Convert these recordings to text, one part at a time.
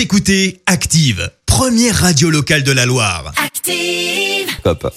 Vous écoutez Active, première radio locale de la Loire. Active. Hop.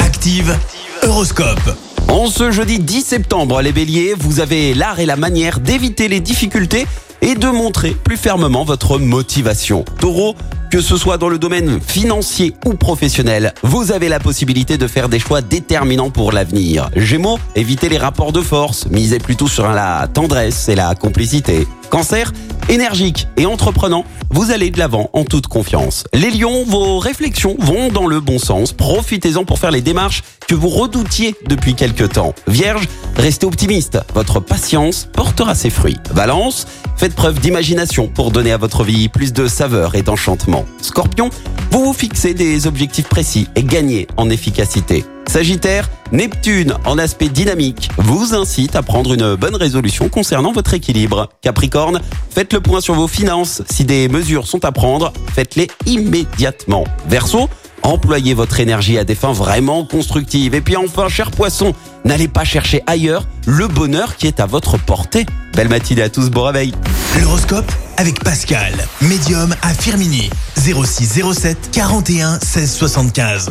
Active, Horoscope. En ce jeudi 10 septembre, les béliers, vous avez l'art et la manière d'éviter les difficultés et de montrer plus fermement votre motivation. Taureau, que ce soit dans le domaine financier ou professionnel, vous avez la possibilité de faire des choix déterminants pour l'avenir. Gémeaux, évitez les rapports de force, misez plutôt sur la tendresse et la complicité. Cancer, énergique et entreprenant, vous allez de l'avant en toute confiance. Les lions, vos réflexions vont dans le bon sens. Profitez-en pour faire les démarches que vous redoutiez depuis quelque temps. Vierge, restez optimiste. Votre patience portera ses fruits. Balance, faites preuve d'imagination pour donner à votre vie plus de saveur et d'enchantement. Scorpion, vous vous fixez des objectifs précis et gagnez en efficacité. Sagittaire, Neptune, en aspect dynamique, vous incite à prendre une bonne résolution concernant votre équilibre. Capricorne, faites le point sur vos finances. Si des mesures sont à prendre, faites-les immédiatement. Verseau, employez votre énergie à des fins vraiment constructives. Et puis enfin, cher poisson, n'allez pas chercher ailleurs le bonheur qui est à votre portée. Belle matinée à tous, bon réveil. L'horoscope avec Pascal, médium à Firmini. 06 07 41 16 75.